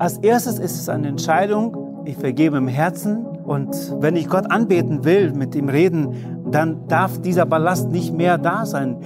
Als erstes ist es eine Entscheidung, ich vergebe im Herzen und wenn ich Gott anbeten will, mit ihm reden, dann darf dieser Ballast nicht mehr da sein.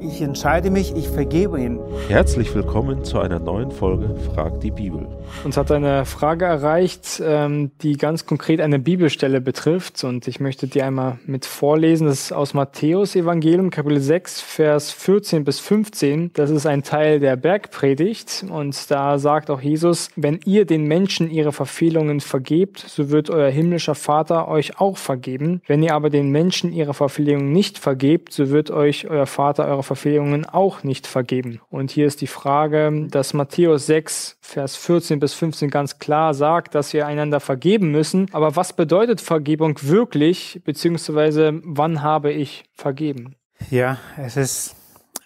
Ich entscheide mich, ich vergebe ihn. Herzlich willkommen zu einer neuen Folge Frag die Bibel. Uns hat eine Frage erreicht, ähm, die ganz konkret eine Bibelstelle betrifft und ich möchte die einmal mit vorlesen. Das ist aus Matthäus Evangelium Kapitel 6, Vers 14 bis 15. Das ist ein Teil der Bergpredigt und da sagt auch Jesus, wenn ihr den Menschen ihre Verfehlungen vergebt, so wird euer himmlischer Vater euch auch vergeben. Wenn ihr aber den Menschen ihre Verfehlungen nicht vergebt, so wird euch euer Vater eure Verfehlungen auch nicht vergeben. Und hier ist die Frage, dass Matthäus 6, Vers 14 bis 15 ganz klar sagt, dass wir einander vergeben müssen. Aber was bedeutet Vergebung wirklich, beziehungsweise wann habe ich vergeben? Ja, es ist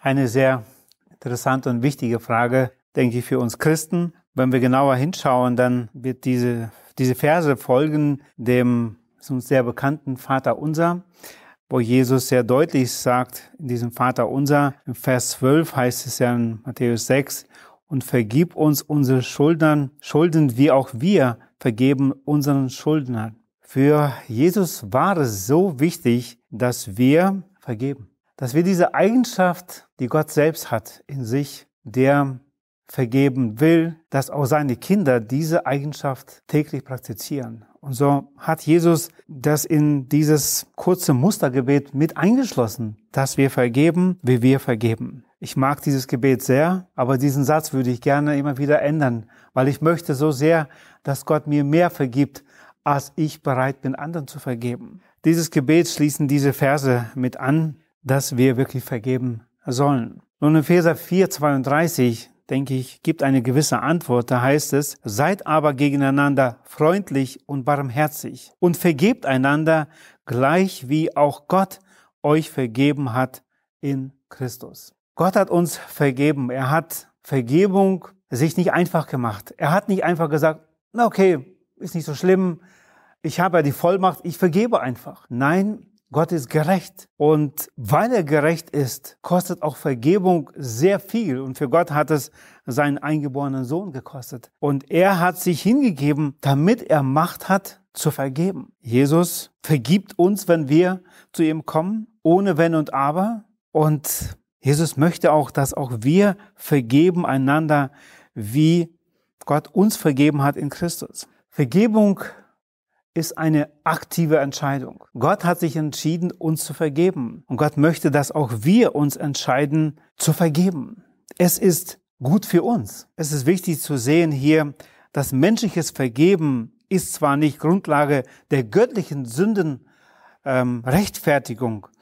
eine sehr interessante und wichtige Frage, denke ich, für uns Christen. Wenn wir genauer hinschauen, dann wird diese, diese Verse folgen dem uns sehr bekannten Vater Unser wo Jesus sehr deutlich sagt, in diesem Vater unser, im Vers 12 heißt es ja in Matthäus 6, und vergib uns unsere Schulden, Schulden, wie auch wir vergeben unseren Schuldnern. Für Jesus war es so wichtig, dass wir vergeben. Dass wir diese Eigenschaft, die Gott selbst hat in sich, der vergeben will, dass auch seine Kinder diese Eigenschaft täglich praktizieren. Und so hat Jesus das in dieses kurze Mustergebet mit eingeschlossen, dass wir vergeben, wie wir vergeben. Ich mag dieses Gebet sehr, aber diesen Satz würde ich gerne immer wieder ändern, weil ich möchte so sehr, dass Gott mir mehr vergibt, als ich bereit bin, anderen zu vergeben. Dieses Gebet schließen diese Verse mit an, dass wir wirklich vergeben sollen. Nun in Epheser 4, 32 denke ich, gibt eine gewisse Antwort. Da heißt es, seid aber gegeneinander freundlich und barmherzig und vergebt einander gleich wie auch Gott euch vergeben hat in Christus. Gott hat uns vergeben. Er hat Vergebung sich nicht einfach gemacht. Er hat nicht einfach gesagt, na okay, ist nicht so schlimm. Ich habe ja die Vollmacht, ich vergebe einfach. Nein, Gott ist gerecht. Und weil er gerecht ist, kostet auch Vergebung sehr viel. Und für Gott hat es seinen eingeborenen Sohn gekostet. Und er hat sich hingegeben, damit er Macht hat, zu vergeben. Jesus vergibt uns, wenn wir zu ihm kommen, ohne Wenn und Aber. Und Jesus möchte auch, dass auch wir vergeben einander, wie Gott uns vergeben hat in Christus. Vergebung ist eine aktive Entscheidung. Gott hat sich entschieden, uns zu vergeben. Und Gott möchte, dass auch wir uns entscheiden, zu vergeben. Es ist gut für uns. Es ist wichtig zu sehen hier, dass menschliches Vergeben ist zwar nicht Grundlage der göttlichen Sündenrechtfertigung ähm,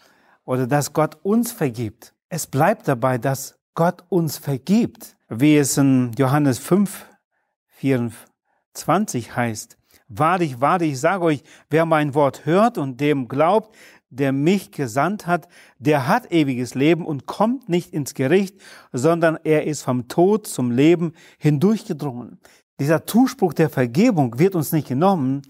oder dass Gott uns vergibt. Es bleibt dabei, dass Gott uns vergibt, wie es in Johannes 5, 24 heißt. Wahrlich, wahrlich, ich sage euch, wer mein Wort hört und dem glaubt, der mich gesandt hat, der hat ewiges Leben und kommt nicht ins Gericht, sondern er ist vom Tod zum Leben hindurchgedrungen. Dieser Zuspruch der Vergebung wird uns nicht genommen,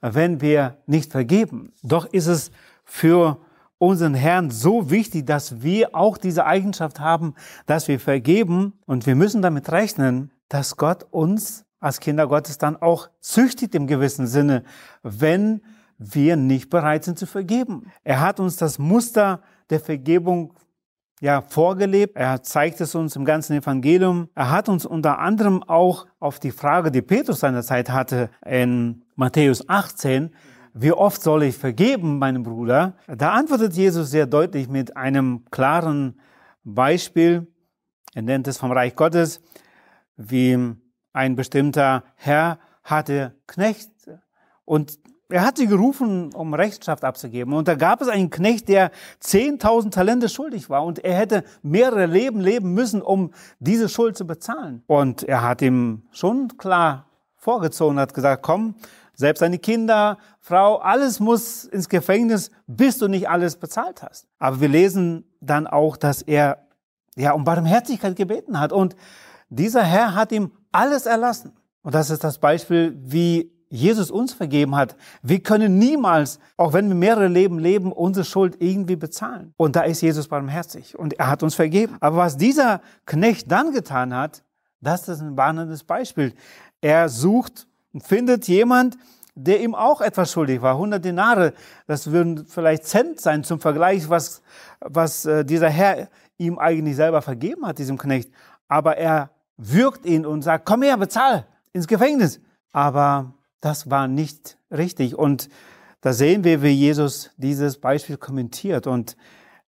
wenn wir nicht vergeben. Doch ist es für unseren Herrn so wichtig, dass wir auch diese Eigenschaft haben, dass wir vergeben und wir müssen damit rechnen, dass Gott uns als Kinder Gottes dann auch züchtigt im gewissen Sinne, wenn wir nicht bereit sind zu vergeben. Er hat uns das Muster der Vergebung ja vorgelebt. Er zeigt es uns im ganzen Evangelium. Er hat uns unter anderem auch auf die Frage, die Petrus seinerzeit hatte in Matthäus 18, wie oft soll ich vergeben, meinem Bruder? Da antwortet Jesus sehr deutlich mit einem klaren Beispiel. Er nennt es vom Reich Gottes, wie ein bestimmter Herr hatte Knechte und er hat sie gerufen, um Rechenschaft abzugeben. Und da gab es einen Knecht, der 10.000 Talente schuldig war und er hätte mehrere Leben leben müssen, um diese Schuld zu bezahlen. Und er hat ihm schon klar vorgezogen, hat gesagt, komm, selbst deine Kinder, Frau, alles muss ins Gefängnis, bis du nicht alles bezahlt hast. Aber wir lesen dann auch, dass er ja um Barmherzigkeit gebeten hat und dieser Herr hat ihm alles erlassen. Und das ist das Beispiel, wie Jesus uns vergeben hat. Wir können niemals, auch wenn wir mehrere Leben leben, unsere Schuld irgendwie bezahlen. Und da ist Jesus barmherzig und er hat uns vergeben. Aber was dieser Knecht dann getan hat, Das ist ein warnendes Beispiel. Er sucht und findet jemand, der ihm auch etwas schuldig war. 100 Denare, das würden vielleicht Cent sein zum Vergleich, was, was äh, dieser Herr ihm eigentlich selber vergeben hat, diesem Knecht. Aber er würgt ihn und sagt, komm her, bezahl ins Gefängnis. Aber das war nicht richtig. Und da sehen wir, wie Jesus dieses Beispiel kommentiert. Und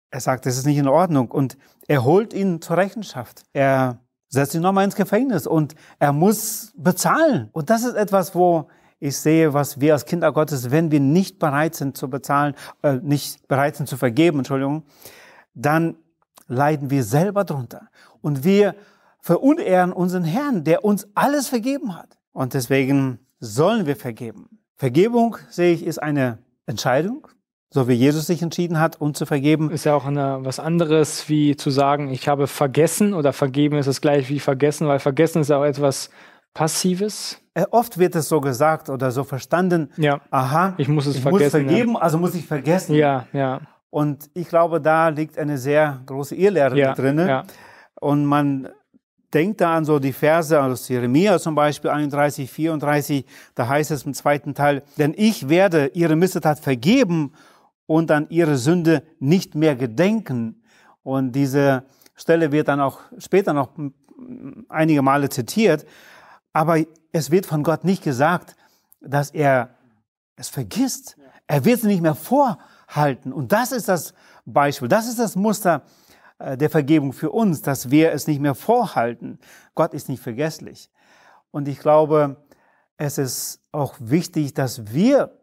er sagt, das ist nicht in Ordnung. Und er holt ihn zur Rechenschaft. Er setzt ihn nochmal ins Gefängnis und er muss bezahlen. Und das ist etwas, wo ich sehe, was wir als Kinder Gottes, wenn wir nicht bereit sind zu bezahlen, äh, nicht bereit sind zu vergeben, Entschuldigung, dann leiden wir selber drunter. Und wir verunehren unseren Herrn, der uns alles vergeben hat. Und deswegen sollen wir vergeben. Vergebung, sehe ich, ist eine Entscheidung, so wie Jesus sich entschieden hat, uns zu vergeben. Ist ja auch eine, was anderes, wie zu sagen, ich habe vergessen oder vergeben ist das gleich wie vergessen, weil vergessen ist auch etwas Passives. Äh, oft wird es so gesagt oder so verstanden. Ja. Aha, ich muss es ich vergessen. muss vergeben, ja. also muss ich vergessen. Ja, ja. Und ich glaube, da liegt eine sehr große Irrlehre ja, drin. Ja. Und man denkt da an so die Verse aus Jeremia zum Beispiel 31, 34, da heißt es im zweiten Teil, denn ich werde ihre Missetat vergeben und an ihre Sünde nicht mehr gedenken. Und diese Stelle wird dann auch später noch einige Male zitiert. Aber es wird von Gott nicht gesagt, dass er es vergisst. Er wird es nicht mehr vorhalten. Und das ist das Beispiel, das ist das Muster der Vergebung für uns, dass wir es nicht mehr vorhalten. Gott ist nicht vergesslich. Und ich glaube, es ist auch wichtig, dass wir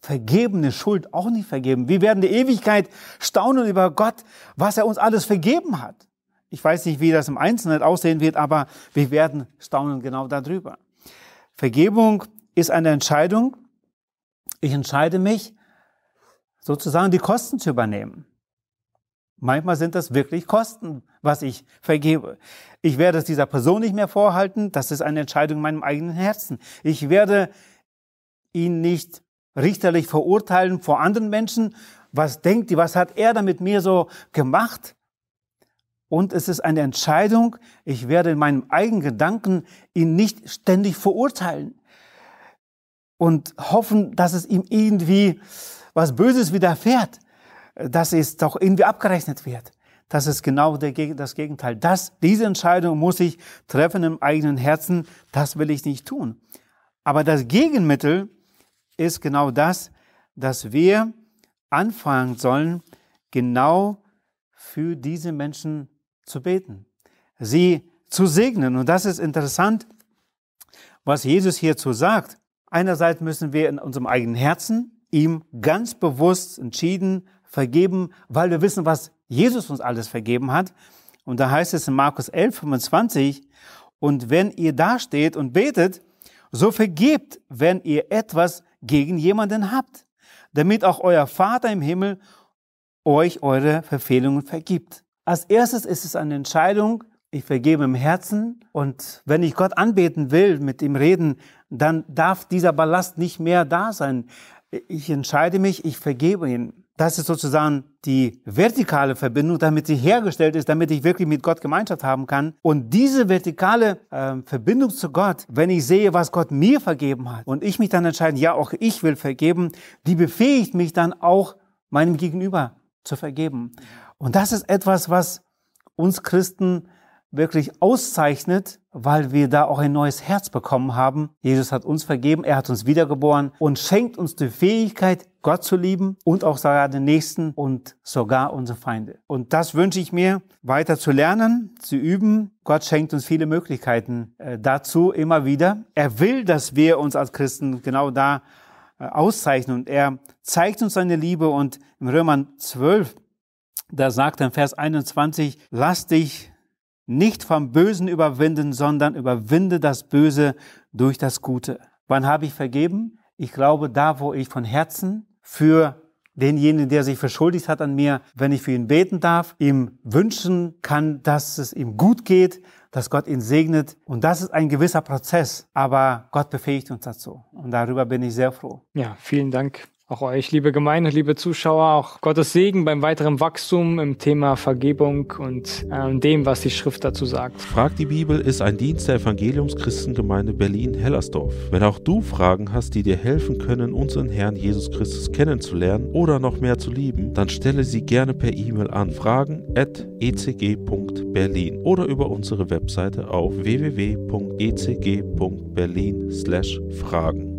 vergebene Schuld auch nicht vergeben. Wir werden die Ewigkeit staunen über Gott, was er uns alles vergeben hat. Ich weiß nicht, wie das im Einzelnen aussehen wird, aber wir werden staunen genau darüber. Vergebung ist eine Entscheidung. Ich entscheide mich, sozusagen die Kosten zu übernehmen. Manchmal sind das wirklich Kosten, was ich vergebe. Ich werde es dieser Person nicht mehr vorhalten. Das ist eine Entscheidung in meinem eigenen Herzen. Ich werde ihn nicht richterlich verurteilen vor anderen Menschen. Was denkt die, was hat er da mit mir so gemacht? Und es ist eine Entscheidung, ich werde in meinem eigenen Gedanken ihn nicht ständig verurteilen und hoffen, dass es ihm irgendwie was Böses widerfährt, dass es doch irgendwie abgerechnet wird. Das ist genau das Gegenteil. Das, diese Entscheidung muss ich treffen im eigenen Herzen. Das will ich nicht tun. Aber das Gegenmittel ist genau das, dass wir anfangen sollen, genau für diese Menschen zu beten, sie zu segnen. Und das ist interessant, was Jesus hierzu sagt. Einerseits müssen wir in unserem eigenen Herzen ihm ganz bewusst entschieden vergeben, weil wir wissen, was Jesus uns alles vergeben hat. Und da heißt es in Markus 11, 25, und wenn ihr dasteht und betet, so vergebt, wenn ihr etwas gegen jemanden habt, damit auch euer Vater im Himmel euch eure Verfehlungen vergibt. Als erstes ist es eine Entscheidung, ich vergebe im Herzen und wenn ich Gott anbeten will, mit ihm reden, dann darf dieser Ballast nicht mehr da sein. Ich entscheide mich, ich vergebe ihn. Das ist sozusagen die vertikale Verbindung, damit sie hergestellt ist, damit ich wirklich mit Gott Gemeinschaft haben kann. Und diese vertikale äh, Verbindung zu Gott, wenn ich sehe, was Gott mir vergeben hat und ich mich dann entscheide, ja, auch ich will vergeben, die befähigt mich dann auch meinem Gegenüber zu vergeben. Und das ist etwas, was uns Christen wirklich auszeichnet, weil wir da auch ein neues Herz bekommen haben. Jesus hat uns vergeben, er hat uns wiedergeboren und schenkt uns die Fähigkeit, Gott zu lieben und auch sogar den Nächsten und sogar unsere Feinde. Und das wünsche ich mir, weiter zu lernen, zu üben. Gott schenkt uns viele Möglichkeiten äh, dazu immer wieder. Er will, dass wir uns als Christen genau da äh, auszeichnen und er zeigt uns seine Liebe und im Römer 12 da sagt er in Vers 21, lass dich nicht vom Bösen überwinden, sondern überwinde das Böse durch das Gute. Wann habe ich vergeben? Ich glaube, da, wo ich von Herzen für denjenigen, der sich verschuldigt hat an mir, wenn ich für ihn beten darf, ihm wünschen kann, dass es ihm gut geht, dass Gott ihn segnet. Und das ist ein gewisser Prozess, aber Gott befähigt uns dazu. Und darüber bin ich sehr froh. Ja, vielen Dank Auch euch, liebe Gemeinde, liebe Zuschauer, auch Gottes Segen beim weiteren Wachstum im Thema Vergebung und äh, dem, was die Schrift dazu sagt. Frag die Bibel ist ein Dienst der Evangeliumschristengemeinde Berlin-Hellersdorf. Wenn auch du Fragen hast, die dir helfen können, unseren Herrn Jesus Christus kennenzulernen oder noch mehr zu lieben, dann stelle sie gerne per E-Mail an fragen.ecg.berlin oder über unsere Webseite auf www.ecg.berlin/fragen.